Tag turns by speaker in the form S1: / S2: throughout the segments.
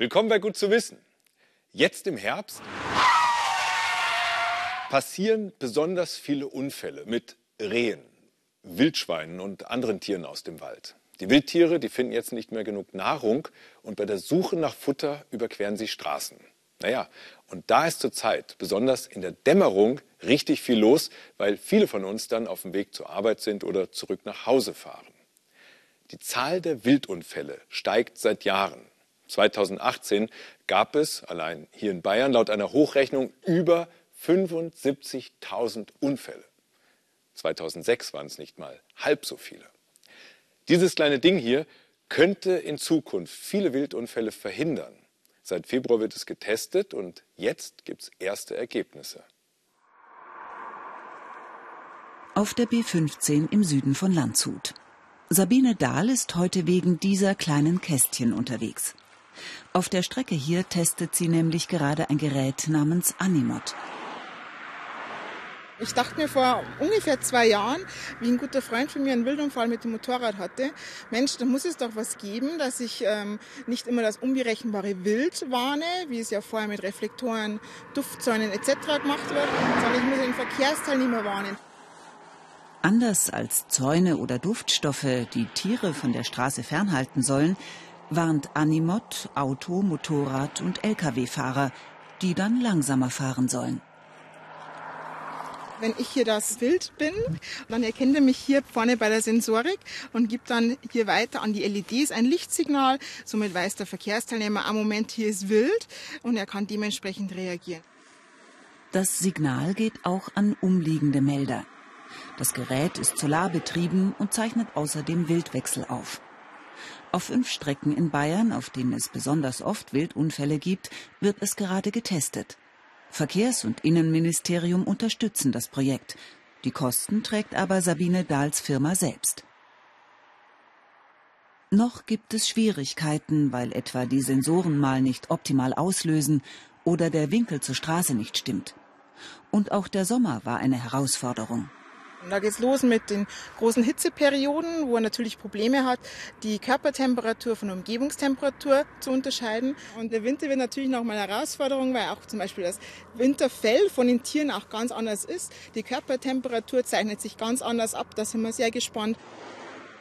S1: Willkommen bei Gut zu wissen. Jetzt im Herbst passieren besonders viele Unfälle mit Rehen, Wildschweinen und anderen Tieren aus dem Wald. Die Wildtiere, die finden jetzt nicht mehr genug Nahrung und bei der Suche nach Futter überqueren sie Straßen. Naja, und da ist zurzeit besonders in der Dämmerung richtig viel los, weil viele von uns dann auf dem Weg zur Arbeit sind oder zurück nach Hause fahren. Die Zahl der Wildunfälle steigt seit Jahren. 2018 gab es allein hier in Bayern laut einer Hochrechnung über 75.000 Unfälle. 2006 waren es nicht mal halb so viele. Dieses kleine Ding hier könnte in Zukunft viele Wildunfälle verhindern. Seit Februar wird es getestet und jetzt gibt es erste Ergebnisse.
S2: Auf der B15 im Süden von Landshut. Sabine Dahl ist heute wegen dieser kleinen Kästchen unterwegs. Auf der Strecke hier testet sie nämlich gerade ein Gerät namens Animot.
S3: Ich dachte mir vor ungefähr zwei Jahren, wie ein guter Freund von mir einen Wildunfall mit dem Motorrad hatte, Mensch, da muss es doch was geben, dass ich ähm, nicht immer das unberechenbare Wild warne, wie es ja vorher mit Reflektoren, Duftzäunen etc. gemacht wird, sondern ich muss den Verkehrsteilnehmer warnen.
S2: Anders als Zäune oder Duftstoffe, die Tiere von der Straße fernhalten sollen, warnt Animot Auto, Motorrad und Lkw-Fahrer, die dann langsamer fahren sollen.
S3: Wenn ich hier das Wild bin, dann erkennt er mich hier vorne bei der Sensorik und gibt dann hier weiter an die LEDs ein Lichtsignal. Somit weiß der Verkehrsteilnehmer, am Moment hier ist wild und er kann dementsprechend reagieren.
S2: Das Signal geht auch an umliegende Melder. Das Gerät ist solarbetrieben und zeichnet außerdem Wildwechsel auf. Auf fünf Strecken in Bayern, auf denen es besonders oft Wildunfälle gibt, wird es gerade getestet. Verkehrs- und Innenministerium unterstützen das Projekt. Die Kosten trägt aber Sabine Dahls Firma selbst. Noch gibt es Schwierigkeiten, weil etwa die Sensoren mal nicht optimal auslösen oder der Winkel zur Straße nicht stimmt. Und auch der Sommer war eine Herausforderung.
S3: Und da geht's los mit den großen Hitzeperioden, wo er natürlich Probleme hat, die Körpertemperatur von Umgebungstemperatur zu unterscheiden. Und der Winter wird natürlich noch mal eine Herausforderung, weil auch zum Beispiel das Winterfell von den Tieren auch ganz anders ist. Die Körpertemperatur zeichnet sich ganz anders ab. Da sind wir sehr gespannt.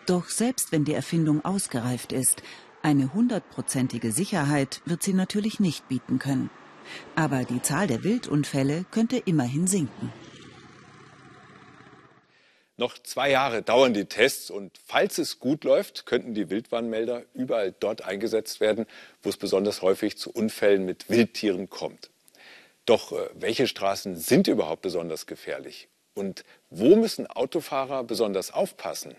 S2: Doch selbst wenn die Erfindung ausgereift ist, eine hundertprozentige Sicherheit wird sie natürlich nicht bieten können. Aber die Zahl der Wildunfälle könnte immerhin sinken.
S1: Noch zwei Jahre dauern die Tests und falls es gut läuft, könnten die Wildwarnmelder überall dort eingesetzt werden, wo es besonders häufig zu Unfällen mit Wildtieren kommt. Doch äh, welche Straßen sind überhaupt besonders gefährlich? Und wo müssen Autofahrer besonders aufpassen?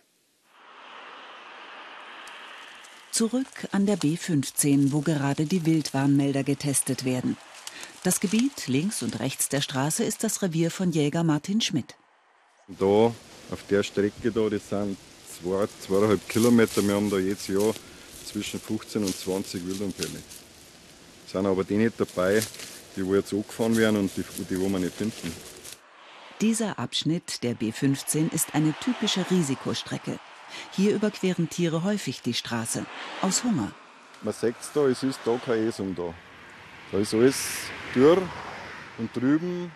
S2: Zurück an der B15, wo gerade die Wildwarnmelder getestet werden. Das Gebiet links und rechts der Straße ist das Revier von Jäger Martin Schmidt.
S4: Da auf der Strecke da, das sind zwei, zweieinhalb Kilometer. Wir haben da jedes Jahr zwischen 15 und 20 Wildunfälle. Es sind aber die nicht dabei, die wo jetzt angefahren werden und die, die wo wir nicht finden.
S2: Dieser Abschnitt der B15 ist eine typische Risikostrecke. Hier überqueren Tiere häufig die Straße. Aus Hunger.
S4: Man sieht es da, es ist da keine Esung da. Da ist alles dürr und drüben,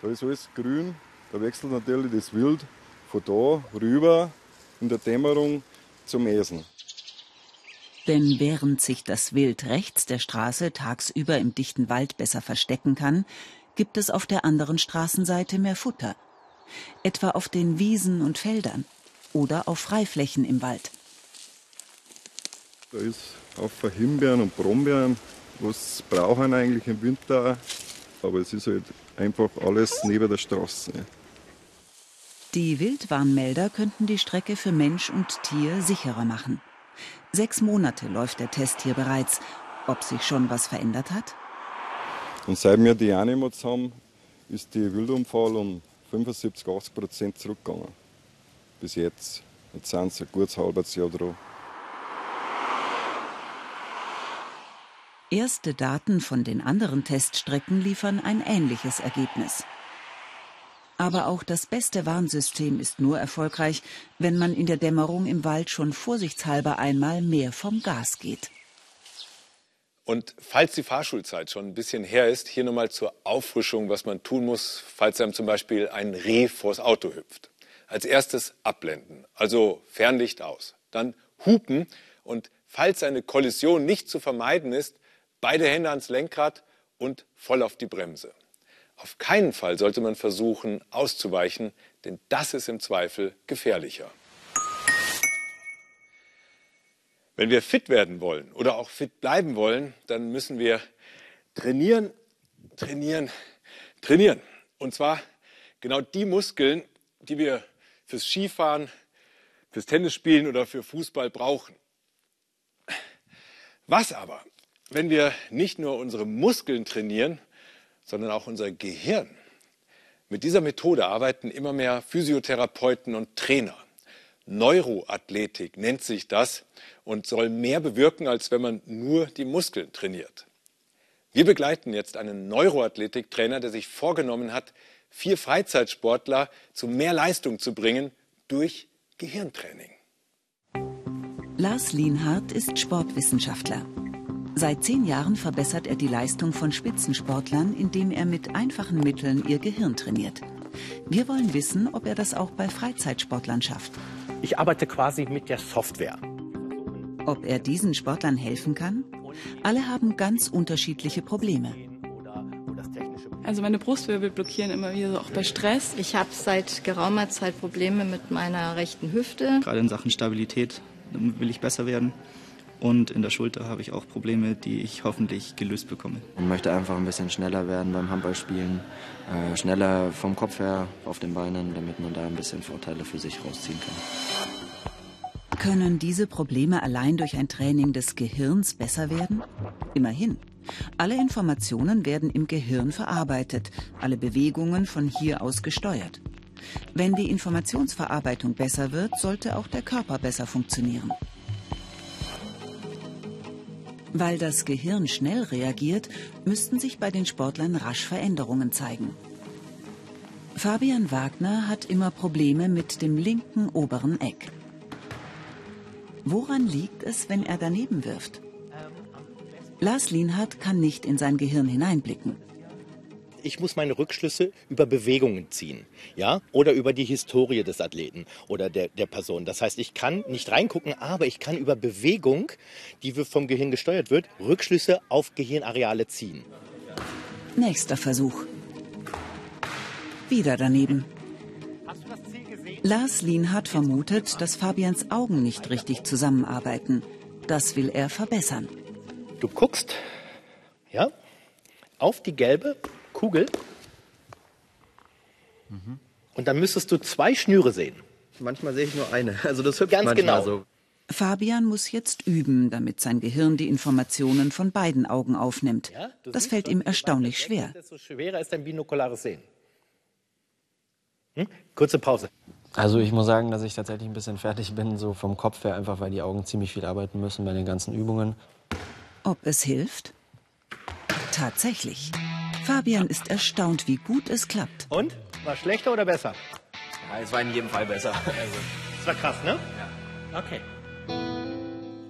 S4: da ist alles grün. Da wechselt natürlich das Wild von da rüber in der Dämmerung zum Esen.
S2: Denn während sich das Wild rechts der Straße tagsüber im dichten Wald besser verstecken kann, gibt es auf der anderen Straßenseite mehr Futter. Etwa auf den Wiesen und Feldern oder auf Freiflächen im Wald.
S4: Da ist auch Himbeeren und Brombeeren, was brauchen eigentlich im Winter, aber es ist halt einfach alles neben der Straße.
S2: Die Wildwarnmelder könnten die Strecke für Mensch und Tier sicherer machen. Sechs Monate läuft der Test hier bereits. Ob sich schon was verändert hat?
S4: Und seit wir die Animots haben, ist die Wildunfall um 75, 80 Prozent zurückgegangen. Bis jetzt. Jetzt sind sie ein gutes halbes Jahr dran.
S2: Erste Daten von den anderen Teststrecken liefern ein ähnliches Ergebnis. Aber auch das beste Warnsystem ist nur erfolgreich, wenn man in der Dämmerung im Wald schon vorsichtshalber einmal mehr vom Gas geht.
S1: Und falls die Fahrschulzeit schon ein bisschen her ist, hier nochmal zur Auffrischung, was man tun muss, falls einem zum Beispiel ein Reh vors Auto hüpft. Als erstes abblenden, also Fernlicht aus. Dann hupen und falls eine Kollision nicht zu vermeiden ist, beide Hände ans Lenkrad und voll auf die Bremse. Auf keinen Fall sollte man versuchen, auszuweichen, denn das ist im Zweifel gefährlicher. Wenn wir fit werden wollen oder auch fit bleiben wollen, dann müssen wir trainieren, trainieren, trainieren. Und zwar genau die Muskeln, die wir fürs Skifahren, fürs Tennisspielen oder für Fußball brauchen. Was aber, wenn wir nicht nur unsere Muskeln trainieren, sondern auch unser Gehirn? Mit dieser Methode arbeiten immer mehr Physiotherapeuten und Trainer. Neuroathletik nennt sich das und soll mehr bewirken, als wenn man nur die Muskeln trainiert. Wir begleiten jetzt einen Neuroathletiktrainer, der sich vorgenommen hat, vier Freizeitsportler zu mehr Leistung zu bringen durch Gehirntraining.
S2: Lars Lienhardt ist Sportwissenschaftler. Seit zehn Jahren verbessert er die Leistung von Spitzensportlern, indem er mit einfachen Mitteln ihr Gehirn trainiert. Wir wollen wissen, ob er das auch bei Freizeitsportlern schafft.
S5: Ich arbeite quasi mit der Software.
S2: Ob er diesen Sportlern helfen kann? Alle haben ganz unterschiedliche Probleme.
S6: Also meine Brustwirbel blockieren immer wieder, so auch bei Stress.
S7: Ich habe seit geraumer Zeit Probleme mit meiner rechten Hüfte.
S8: Gerade in Sachen Stabilität will ich besser werden. Und in der Schulter habe ich auch Probleme, die ich hoffentlich gelöst bekomme.
S9: Ich möchte einfach ein bisschen schneller werden beim Handballspielen, äh, schneller vom Kopf her auf den Beinen, damit man da ein bisschen Vorteile für sich rausziehen kann.
S2: Können diese Probleme allein durch ein Training des Gehirns besser werden? Immerhin. Alle Informationen werden im Gehirn verarbeitet, alle Bewegungen von hier aus gesteuert. Wenn die Informationsverarbeitung besser wird, sollte auch der Körper besser funktionieren. Weil das Gehirn schnell reagiert, müssten sich bei den Sportlern rasch Veränderungen zeigen. Fabian Wagner hat immer Probleme mit dem linken oberen Eck. Woran liegt es, wenn er daneben wirft? Lars Lienhardt kann nicht in sein Gehirn hineinblicken
S5: ich muss meine Rückschlüsse über Bewegungen ziehen, ja, oder über die Historie des Athleten oder der, der Person. Das heißt, ich kann nicht reingucken, aber ich kann über Bewegung, die vom Gehirn gesteuert wird, Rückschlüsse auf Gehirnareale ziehen.
S2: Nächster Versuch. Wieder daneben. Lars hat vermutet, dass Fabians Augen nicht richtig zusammenarbeiten. Das will er verbessern.
S5: Du guckst, ja, auf die gelbe Kugel. Mhm. Und dann müsstest du zwei Schnüre sehen.
S9: Manchmal sehe ich nur eine. Also das hüpft
S5: Ganz genau.
S9: so.
S2: Fabian muss jetzt üben, damit sein Gehirn die Informationen von beiden Augen aufnimmt. Ja, das fällt ihm erstaunlich schwer.
S5: Desto schwerer ist dein binokulares Sehen. Hm? Kurze Pause.
S10: Also ich muss sagen, dass ich tatsächlich ein bisschen fertig bin, so vom Kopf her, einfach weil die Augen ziemlich viel arbeiten müssen bei den ganzen Übungen.
S2: Ob es hilft? Tatsächlich. Fabian ist erstaunt, wie gut es klappt.
S5: Und? War schlechter oder besser?
S10: Ja, es war in jedem Fall besser.
S5: Also. Das war krass, ne?
S10: Ja.
S5: Okay.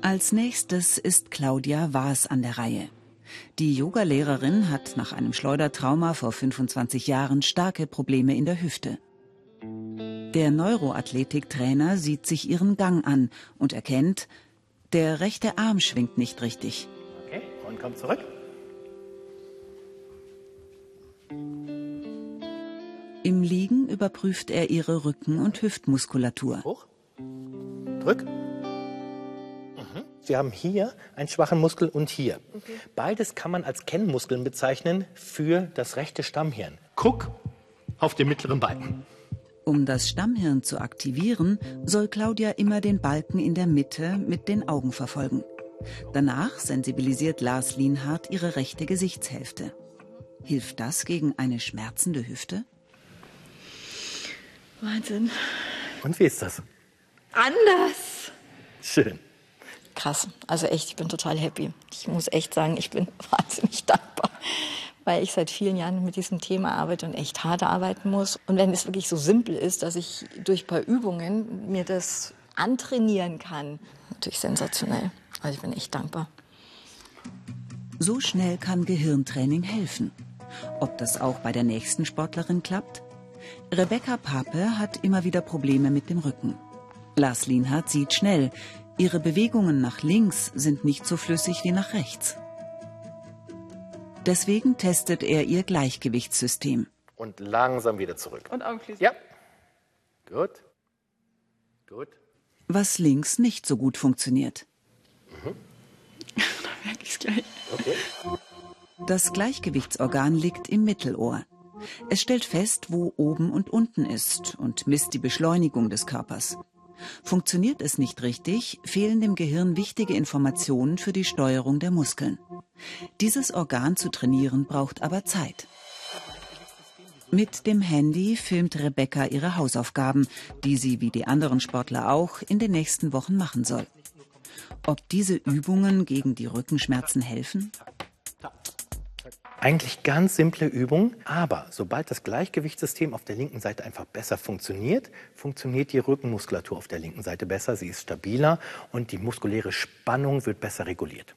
S2: Als nächstes ist Claudia Waas an der Reihe. Die Yogalehrerin hat nach einem Schleudertrauma vor 25 Jahren starke Probleme in der Hüfte. Der Neuroathletiktrainer sieht sich ihren Gang an und erkennt, der rechte Arm schwingt nicht richtig.
S5: Okay, und kommt zurück.
S2: Im Liegen überprüft er ihre Rücken- und Hüftmuskulatur.
S5: Hoch. Drück. Mhm. Wir haben hier einen schwachen Muskel und hier. Okay. Beides kann man als Kennmuskeln bezeichnen für das rechte Stammhirn. Guck auf den mittleren Balken.
S2: Um das Stammhirn zu aktivieren, soll Claudia immer den Balken in der Mitte mit den Augen verfolgen. Danach sensibilisiert Lars Lienhardt ihre rechte Gesichtshälfte. Hilft das gegen eine schmerzende Hüfte?
S6: Wahnsinn.
S5: Und wie ist das?
S6: Anders.
S5: Schön.
S7: Krass. Also echt, ich bin total happy. Ich muss echt sagen, ich bin wahnsinnig dankbar, weil ich seit vielen Jahren mit diesem Thema arbeite und echt hart arbeiten muss. Und wenn es wirklich so simpel ist, dass ich durch ein paar Übungen mir das antrainieren kann, natürlich sensationell. Also ich bin echt dankbar.
S2: So schnell kann Gehirntraining helfen. Ob das auch bei der nächsten Sportlerin klappt? Rebecca Pape hat immer wieder Probleme mit dem Rücken. Lars Lienhardt sieht schnell, ihre Bewegungen nach links sind nicht so flüssig wie nach rechts. Deswegen testet er ihr Gleichgewichtssystem.
S5: Und langsam wieder zurück.
S6: Und Augen schließen.
S5: Ja. Gut. Gut.
S2: Was links nicht so gut funktioniert.
S6: Mhm. da merke ich es gleich. Okay.
S2: Das Gleichgewichtsorgan liegt im Mittelohr. Es stellt fest, wo oben und unten ist und misst die Beschleunigung des Körpers. Funktioniert es nicht richtig, fehlen dem Gehirn wichtige Informationen für die Steuerung der Muskeln. Dieses Organ zu trainieren braucht aber Zeit. Mit dem Handy filmt Rebecca ihre Hausaufgaben, die sie wie die anderen Sportler auch in den nächsten Wochen machen soll. Ob diese Übungen gegen die Rückenschmerzen helfen?
S5: Eigentlich ganz simple Übung, aber sobald das Gleichgewichtssystem auf der linken Seite einfach besser funktioniert, funktioniert die Rückenmuskulatur auf der linken Seite besser, sie ist stabiler und die muskuläre Spannung wird besser reguliert.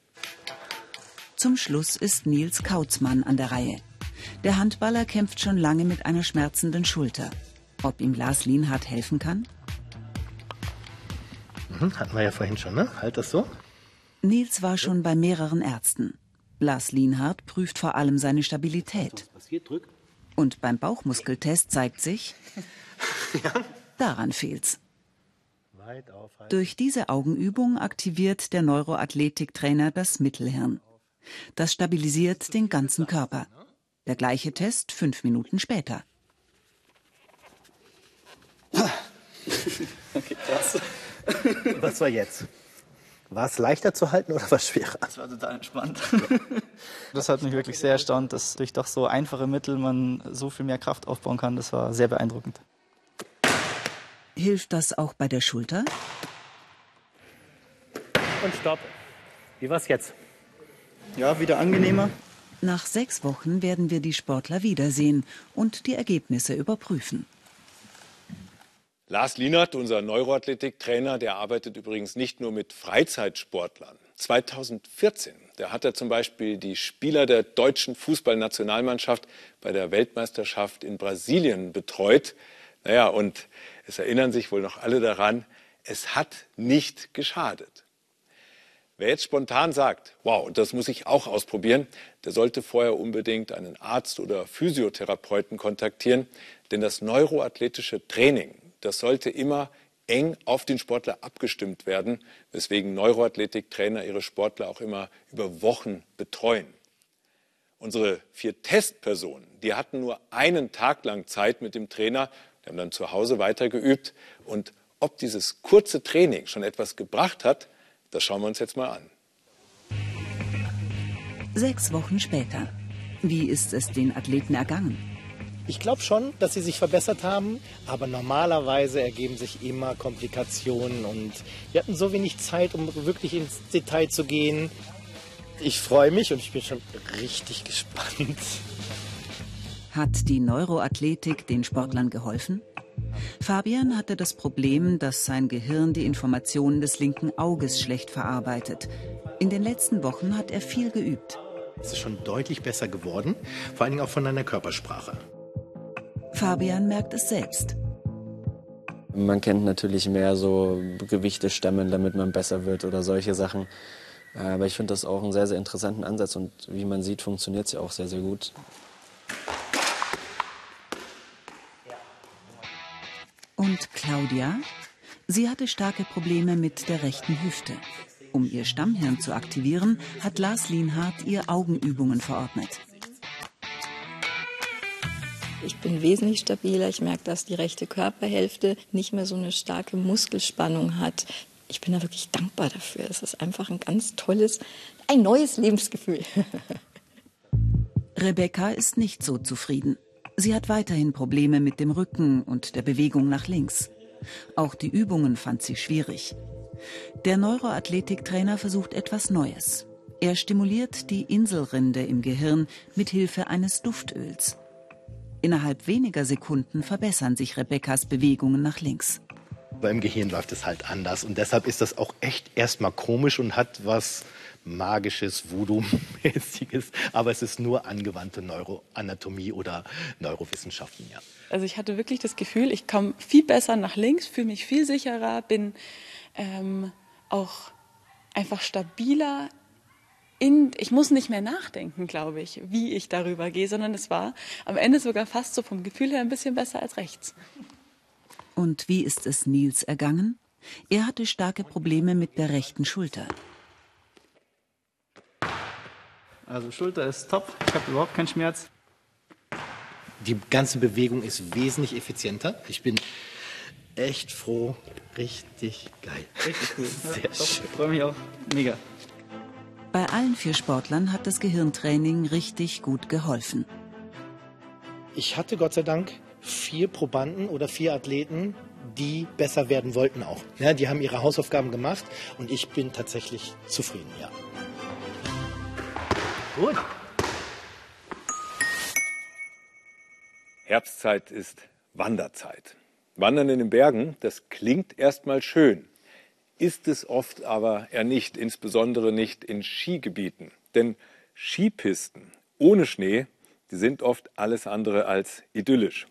S2: Zum Schluss ist Nils Kautzmann an der Reihe. Der Handballer kämpft schon lange mit einer schmerzenden Schulter. Ob ihm Lars Lienhardt helfen kann?
S5: Mhm, hatten wir ja vorhin schon, ne? Halt das so.
S2: Nils war schon bei mehreren Ärzten. Lars Lienhardt prüft vor allem seine Stabilität. Und beim Bauchmuskeltest zeigt sich, daran fehlt's. Durch diese Augenübung aktiviert der Neuroathletiktrainer das Mittelhirn. Das stabilisiert den ganzen Körper. Der gleiche Test fünf Minuten später.
S5: Okay, krass. Was war jetzt? War es leichter zu halten oder war es schwerer?
S8: Es war total entspannt. das hat mich wirklich sehr erstaunt, dass durch doch so einfache Mittel man so viel mehr Kraft aufbauen kann. Das war sehr beeindruckend.
S2: Hilft das auch bei der Schulter?
S5: Und stopp. Wie war es jetzt?
S8: Ja, wieder angenehmer.
S2: Nach sechs Wochen werden wir die Sportler wiedersehen und die Ergebnisse überprüfen.
S1: Lars Lienert, unser Neuroathletiktrainer, der arbeitet übrigens nicht nur mit Freizeitsportlern. 2014, da hat er zum Beispiel die Spieler der deutschen Fußballnationalmannschaft bei der Weltmeisterschaft in Brasilien betreut. Naja, und es erinnern sich wohl noch alle daran, es hat nicht geschadet. Wer jetzt spontan sagt, wow, das muss ich auch ausprobieren, der sollte vorher unbedingt einen Arzt oder Physiotherapeuten kontaktieren, denn das neuroathletische Training, das sollte immer eng auf den Sportler abgestimmt werden, weswegen Neuroathletiktrainer ihre Sportler auch immer über Wochen betreuen. Unsere vier Testpersonen, die hatten nur einen Tag lang Zeit mit dem Trainer, die haben dann zu Hause weitergeübt und ob dieses kurze Training schon etwas gebracht hat, das schauen wir uns jetzt mal an.
S2: Sechs Wochen später. Wie ist es den Athleten ergangen?
S5: Ich glaube schon, dass sie sich verbessert haben, aber normalerweise ergeben sich immer Komplikationen und wir hatten so wenig Zeit, um wirklich ins Detail zu gehen. Ich freue mich und ich bin schon richtig gespannt.
S2: Hat die Neuroathletik den Sportlern geholfen? Fabian hatte das Problem, dass sein Gehirn die Informationen des linken Auges schlecht verarbeitet. In den letzten Wochen hat er viel geübt.
S5: Es ist schon deutlich besser geworden, vor allem auch von deiner Körpersprache.
S2: Fabian merkt es selbst.
S10: Man kennt natürlich mehr so Gewichte stemmen, damit man besser wird oder solche Sachen. Aber ich finde das auch einen sehr, sehr interessanten Ansatz und wie man sieht, funktioniert es ja auch sehr, sehr gut.
S2: Und Claudia? Sie hatte starke Probleme mit der rechten Hüfte. Um ihr Stammhirn zu aktivieren, hat Lars Lienhardt ihr Augenübungen verordnet.
S7: Ich bin wesentlich stabiler. Ich merke, dass die rechte Körperhälfte nicht mehr so eine starke Muskelspannung hat. Ich bin da wirklich dankbar dafür. Es ist einfach ein ganz tolles, ein neues Lebensgefühl.
S2: Rebecca ist nicht so zufrieden. Sie hat weiterhin Probleme mit dem Rücken und der Bewegung nach links. Auch die Übungen fand sie schwierig. Der Neuroathletiktrainer versucht etwas Neues. Er stimuliert die Inselrinde im Gehirn mit Hilfe eines Duftöls. Innerhalb weniger Sekunden verbessern sich Rebekkas Bewegungen nach links.
S5: Aber im Gehirn läuft es halt anders. Und deshalb ist das auch echt erstmal komisch und hat was magisches, Voodoo-mäßiges. Aber es ist nur angewandte Neuroanatomie oder Neurowissenschaften, ja.
S6: Also ich hatte wirklich das Gefühl, ich komme viel besser nach links, fühle mich viel sicherer, bin ähm, auch einfach stabiler. In, ich muss nicht mehr nachdenken, glaube ich, wie ich darüber gehe, sondern es war am Ende sogar fast so vom Gefühl her ein bisschen besser als rechts.
S2: Und wie ist es Nils ergangen? Er hatte starke Probleme mit der rechten Schulter.
S8: Also Schulter ist top, ich habe überhaupt keinen Schmerz.
S5: Die ganze Bewegung ist wesentlich effizienter. Ich bin echt froh. Richtig geil.
S8: Richtig cool. Sehr schön. Ich freue mich auch. Mega.
S2: Bei allen vier Sportlern hat das Gehirntraining richtig gut geholfen.
S5: Ich hatte Gott sei Dank vier Probanden oder vier Athleten, die besser werden wollten auch. Ja, die haben ihre Hausaufgaben gemacht und ich bin tatsächlich zufrieden, ja.
S1: Gut. Herbstzeit ist Wanderzeit. Wandern in den Bergen, das klingt erstmal schön, ist es oft aber eher nicht, insbesondere nicht in Skigebieten. Denn Skipisten ohne Schnee, die sind oft alles andere als idyllisch.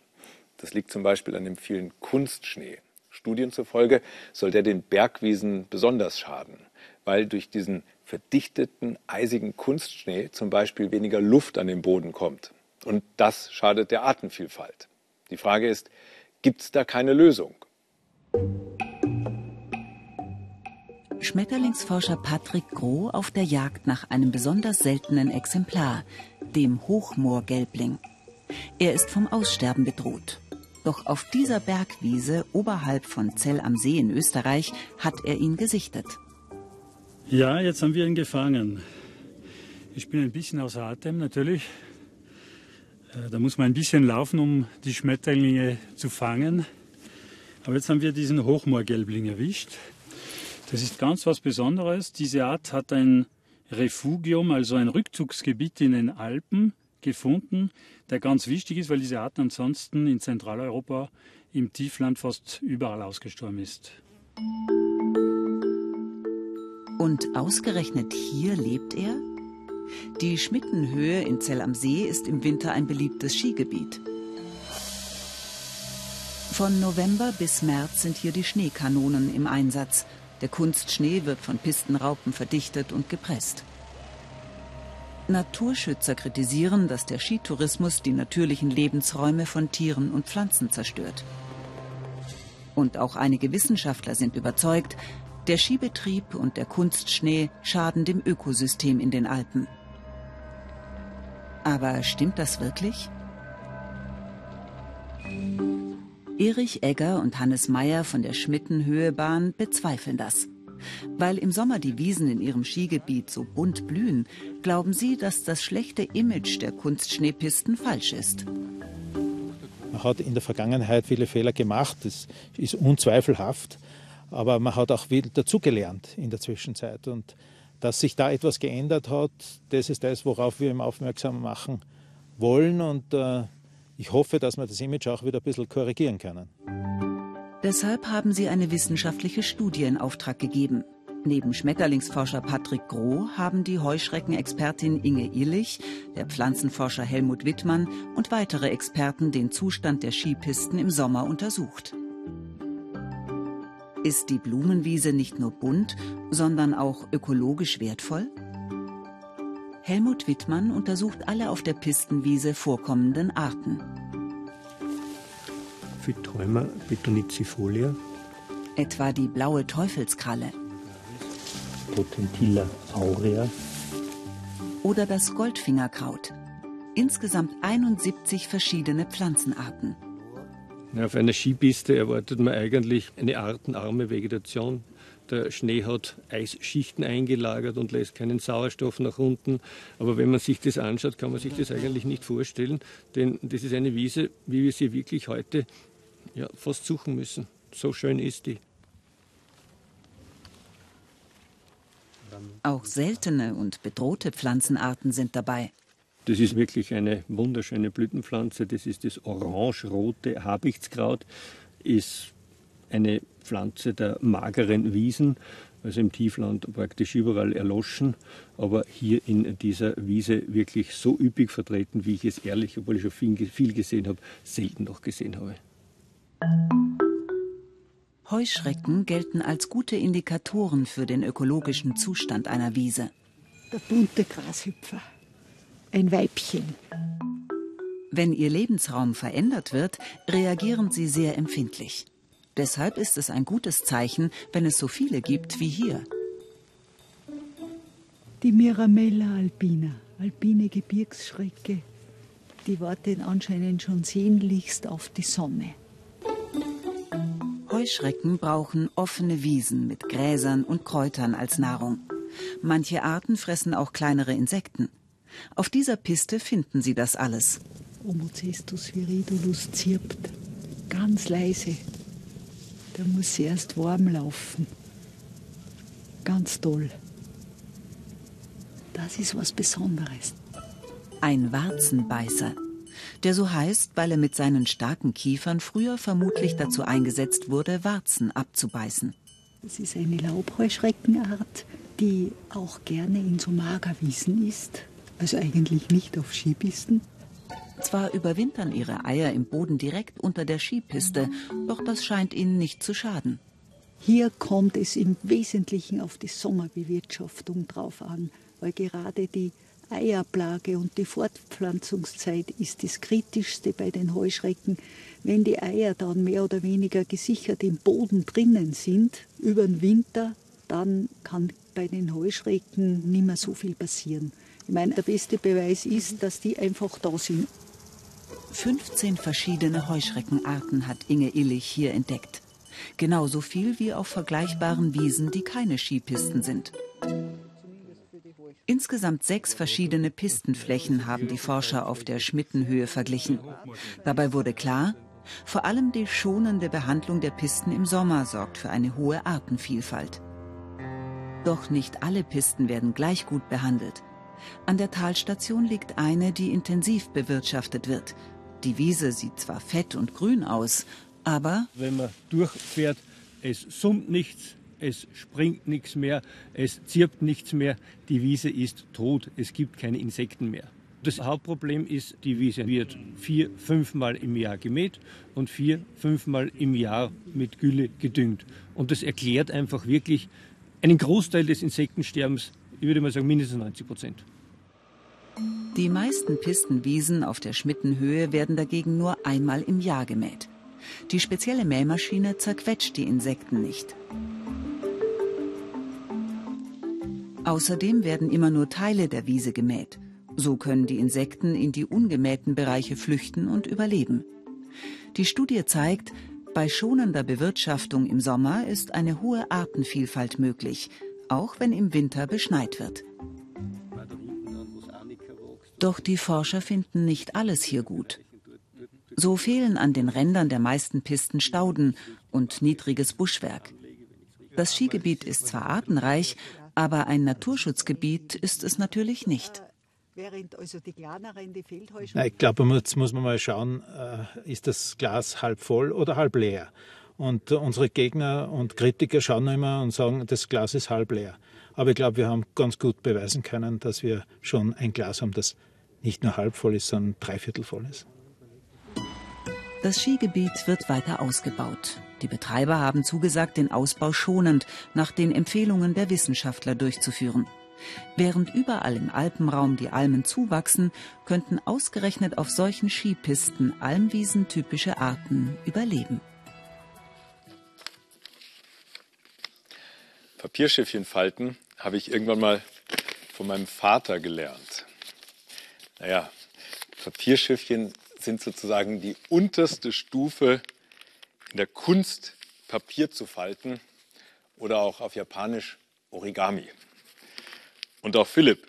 S1: Das liegt zum Beispiel an dem vielen Kunstschnee. Studien zufolge soll der den Bergwiesen besonders schaden, weil durch diesen verdichteten, eisigen Kunstschnee zum Beispiel weniger Luft an den Boden kommt. Und das schadet der Artenvielfalt. Die Frage ist, gibt es da keine Lösung?
S2: Schmetterlingsforscher Patrick Groh auf der Jagd nach einem besonders seltenen Exemplar, dem Hochmoorgelbling. Er ist vom Aussterben bedroht. Doch auf dieser Bergwiese oberhalb von Zell am See in Österreich hat er ihn gesichtet.
S11: Ja, jetzt haben wir ihn gefangen. Ich bin ein bisschen außer Atem natürlich. Äh, da muss man ein bisschen laufen, um die Schmetterlinge zu fangen. Aber jetzt haben wir diesen Hochmoorgelbling erwischt. Das ist ganz was Besonderes. Diese Art hat ein Refugium, also ein Rückzugsgebiet in den Alpen gefunden, der ganz wichtig ist, weil diese Art ansonsten in Zentraleuropa im Tiefland fast überall ausgestorben ist.
S2: Und ausgerechnet hier lebt er? Die Schmittenhöhe in Zell am See ist im Winter ein beliebtes Skigebiet. Von November bis März sind hier die Schneekanonen im Einsatz. Der Kunstschnee wird von Pistenraupen verdichtet und gepresst. Naturschützer kritisieren, dass der Skitourismus die natürlichen Lebensräume von Tieren und Pflanzen zerstört. Und auch einige Wissenschaftler sind überzeugt, der Skibetrieb und der Kunstschnee schaden dem Ökosystem in den Alpen. Aber stimmt das wirklich? Erich Egger und Hannes Meyer von der Schmittenhöhebahn bezweifeln das. Weil im Sommer die Wiesen in ihrem Skigebiet so bunt blühen, glauben sie, dass das schlechte Image der Kunstschneepisten falsch ist.
S12: Man hat in der Vergangenheit viele Fehler gemacht, das ist unzweifelhaft. Aber man hat auch viel dazugelernt in der Zwischenzeit. Und dass sich da etwas geändert hat, das ist das, worauf wir ihm aufmerksam machen wollen. Und äh, ich hoffe, dass wir das Image auch wieder ein bisschen korrigieren können.
S2: Deshalb haben sie eine wissenschaftliche Studie in Auftrag gegeben. Neben Schmetterlingsforscher Patrick Groh haben die Heuschreckenexpertin Inge Illich, der Pflanzenforscher Helmut Wittmann und weitere Experten den Zustand der Skipisten im Sommer untersucht. Ist die Blumenwiese nicht nur bunt, sondern auch ökologisch wertvoll? Helmut Wittmann untersucht alle auf der Pistenwiese vorkommenden Arten.
S13: Phytolma betonicifolia.
S2: Etwa die blaue Teufelskralle.
S13: Potentilla aurea.
S2: Oder das Goldfingerkraut. Insgesamt 71 verschiedene Pflanzenarten.
S13: Auf einer Skipiste erwartet man eigentlich eine artenarme Vegetation. Der Schnee hat Eisschichten eingelagert und lässt keinen Sauerstoff nach unten. Aber wenn man sich das anschaut, kann man sich das eigentlich nicht vorstellen. Denn das ist eine Wiese, wie wir sie wirklich heute ja, fast suchen müssen. So schön ist die.
S2: Auch seltene und bedrohte Pflanzenarten sind dabei.
S13: Das ist wirklich eine wunderschöne Blütenpflanze. Das ist das orange-rote Habichtskraut. Ist eine Pflanze der mageren Wiesen, also im Tiefland praktisch überall erloschen, aber hier in dieser Wiese wirklich so üppig vertreten, wie ich es ehrlich, obwohl ich schon viel, gesehen habe, selten noch gesehen habe.
S2: Heuschrecken gelten als gute Indikatoren für den ökologischen Zustand einer Wiese.
S14: Der bunte Grashüpfer, ein Weibchen.
S2: Wenn ihr Lebensraum verändert wird, reagieren sie sehr empfindlich. Deshalb ist es ein gutes Zeichen, wenn es so viele gibt wie hier.
S14: Die Miramella alpina, alpine Gebirgsschrecke, die wartet anscheinend schon sehnlichst auf die Sonne.
S2: Heuschrecken brauchen offene Wiesen mit Gräsern und Kräutern als Nahrung. Manche Arten fressen auch kleinere Insekten. Auf dieser Piste finden sie das alles.
S14: Omocestus viridulus zirpt. Ganz leise. Der muss erst warm laufen. Ganz toll. Das ist was Besonderes.
S2: Ein Warzenbeißer. Der so heißt, weil er mit seinen starken Kiefern früher vermutlich dazu eingesetzt wurde, Warzen abzubeißen.
S14: Es ist eine Laubheuschreckenart, die auch gerne in so Magerwiesen ist. Also eigentlich nicht auf Skipisten.
S2: Zwar überwintern ihre Eier im Boden direkt unter der Skipiste, doch das scheint ihnen nicht zu schaden.
S14: Hier kommt es im Wesentlichen auf die Sommerbewirtschaftung drauf an, weil gerade die Eierplage und die Fortpflanzungszeit ist das Kritischste bei den Heuschrecken. Wenn die Eier dann mehr oder weniger gesichert im Boden drinnen sind, über den Winter, dann kann bei den Heuschrecken nicht mehr so viel passieren. Ich meine, der beste Beweis ist, dass die einfach da sind.
S2: 15 verschiedene Heuschreckenarten hat Inge Illich hier entdeckt. Genauso viel wie auf vergleichbaren Wiesen, die keine Skipisten sind. Insgesamt sechs verschiedene Pistenflächen haben die Forscher auf der Schmittenhöhe verglichen. Dabei wurde klar, vor allem die schonende Behandlung der Pisten im Sommer sorgt für eine hohe Artenvielfalt. Doch nicht alle Pisten werden gleich gut behandelt. An der Talstation liegt eine, die intensiv bewirtschaftet wird. Die Wiese sieht zwar fett und grün aus, aber
S13: wenn man durchfährt, es summt nichts, es springt nichts mehr, es zirpt nichts mehr, die Wiese ist tot, es gibt keine Insekten mehr. Das Hauptproblem ist, die Wiese wird vier, fünfmal im Jahr gemäht und vier, fünfmal im Jahr mit Gülle gedüngt. Und das erklärt einfach wirklich einen Großteil des Insektensterbens, ich würde mal sagen mindestens 90 Prozent.
S2: Die meisten Pistenwiesen auf der Schmittenhöhe werden dagegen nur einmal im Jahr gemäht. Die spezielle Mähmaschine zerquetscht die Insekten nicht. Außerdem werden immer nur Teile der Wiese gemäht. So können die Insekten in die ungemähten Bereiche flüchten und überleben. Die Studie zeigt, bei schonender Bewirtschaftung im Sommer ist eine hohe Artenvielfalt möglich, auch wenn im Winter beschneit wird. Doch die Forscher finden nicht alles hier gut. So fehlen an den Rändern der meisten Pisten Stauden und niedriges Buschwerk. Das Skigebiet ist zwar artenreich, aber ein Naturschutzgebiet ist es natürlich nicht.
S14: Also
S12: Na, ich glaube, jetzt muss man mal schauen, äh, ist das Glas halb voll oder halb leer? Und unsere Gegner und Kritiker schauen immer und sagen, das Glas ist halb leer. Aber ich glaube, wir haben ganz gut beweisen können, dass wir schon ein Glas haben, das nicht nur halb voll ist, sondern dreiviertel voll ist.
S2: Das Skigebiet wird weiter ausgebaut. Die Betreiber haben zugesagt, den Ausbau schonend nach den Empfehlungen der Wissenschaftler durchzuführen. Während überall im Alpenraum die Almen zuwachsen, könnten ausgerechnet auf solchen Skipisten Almwiesen typische Arten überleben.
S1: Papierschiffchen falten habe ich irgendwann mal von meinem Vater gelernt. Naja, Papierschiffchen sind sozusagen die unterste Stufe in der Kunst, Papier zu falten oder auch auf Japanisch Origami. Und auch Philipp,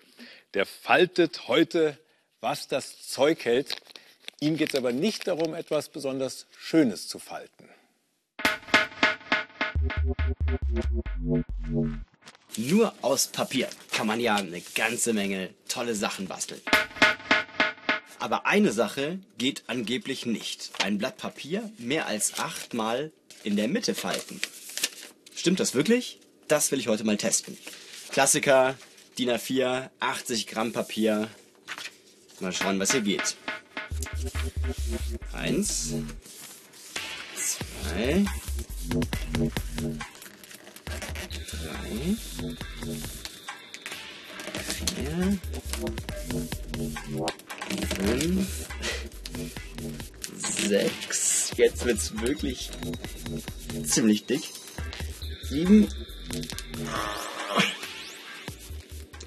S1: der faltet heute, was das Zeug hält. Ihm geht es aber nicht darum, etwas besonders Schönes zu falten.
S15: Nur aus Papier kann man ja eine ganze Menge tolle Sachen basteln. Aber eine Sache geht angeblich nicht. Ein Blatt Papier mehr als achtmal in der Mitte falten. Stimmt das wirklich? Das will ich heute mal testen. Klassiker, DIN A4, 80 Gramm Papier. Mal schauen, was hier geht. Eins, zwei, drei, vier, fünf, sechs. Jetzt wird's wirklich ziemlich dick. Sieben.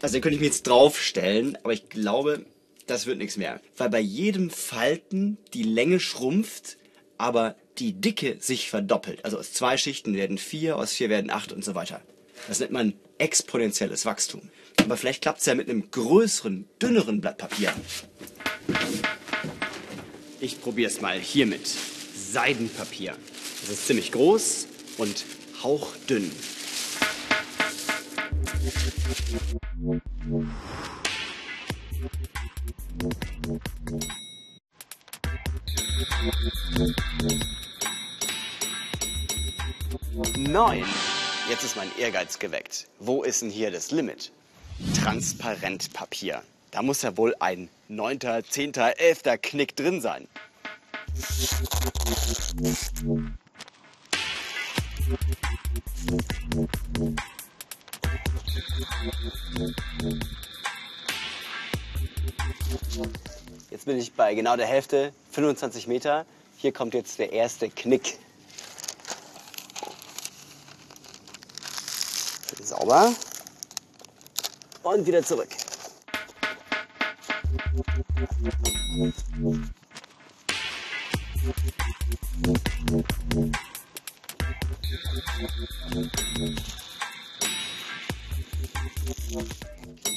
S15: Also den könnte ich mir jetzt draufstellen, aber ich glaube, das wird nichts mehr. Weil bei jedem Falten die Länge schrumpft, aber die Dicke sich verdoppelt. Also aus zwei Schichten werden vier, aus vier werden acht und so weiter. Das nennt man exponentielles Wachstum. Aber vielleicht klappt es ja mit einem größeren, dünneren Blatt Papier. Ich probiere es mal hiermit. Seidenpapier. Das ist ziemlich groß und hauchdünn. Neun. Jetzt ist mein Ehrgeiz geweckt. Wo ist denn hier das Limit? Transparentpapier. Da muss ja wohl ein neunter, zehnter, elfter Knick drin sein. Jetzt bin ich bei genau der Hälfte, 25 Meter. Hier kommt jetzt der erste Knick. Sauber. Und wieder zurück.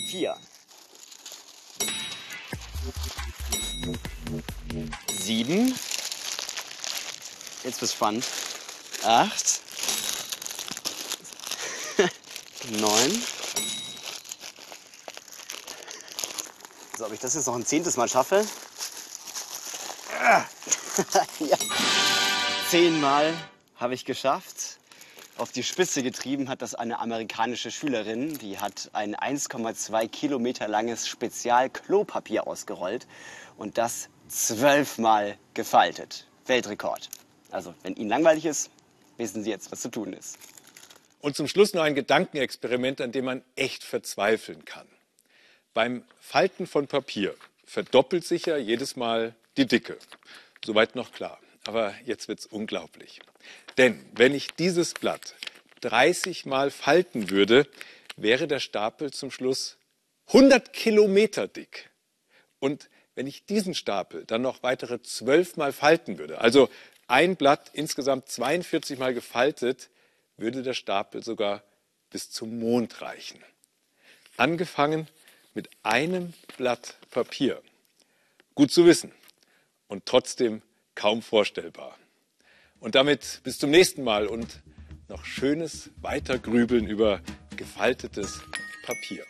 S15: Vier. Sieben. Jetzt wird's spannend. Acht. Neun. So, ob ich das jetzt noch ein zehntes Mal schaffe? ja. Zehnmal habe ich geschafft. Auf die Spitze getrieben hat das eine amerikanische Schülerin. Die hat ein 1,2 Kilometer langes Spezial-Klopapier ausgerollt und das zwölfmal gefaltet. Weltrekord. Also, wenn Ihnen langweilig ist, wissen Sie jetzt, was zu tun ist.
S1: Und zum Schluss noch ein Gedankenexperiment, an dem man echt verzweifeln kann. Beim Falten von Papier verdoppelt sich ja jedes Mal die Dicke. Soweit noch klar. Aber jetzt wird es unglaublich. Denn wenn ich dieses Blatt 30 Mal falten würde, wäre der Stapel zum Schluss 100 Kilometer dick. Und wenn ich diesen Stapel dann noch weitere 12 Mal falten würde, also ein Blatt insgesamt 42 Mal gefaltet, würde der Stapel sogar bis zum Mond reichen. Angefangen mit einem Blatt Papier. Gut zu wissen und trotzdem kaum vorstellbar. Und damit bis zum nächsten Mal und noch schönes Weitergrübeln über gefaltetes Papier.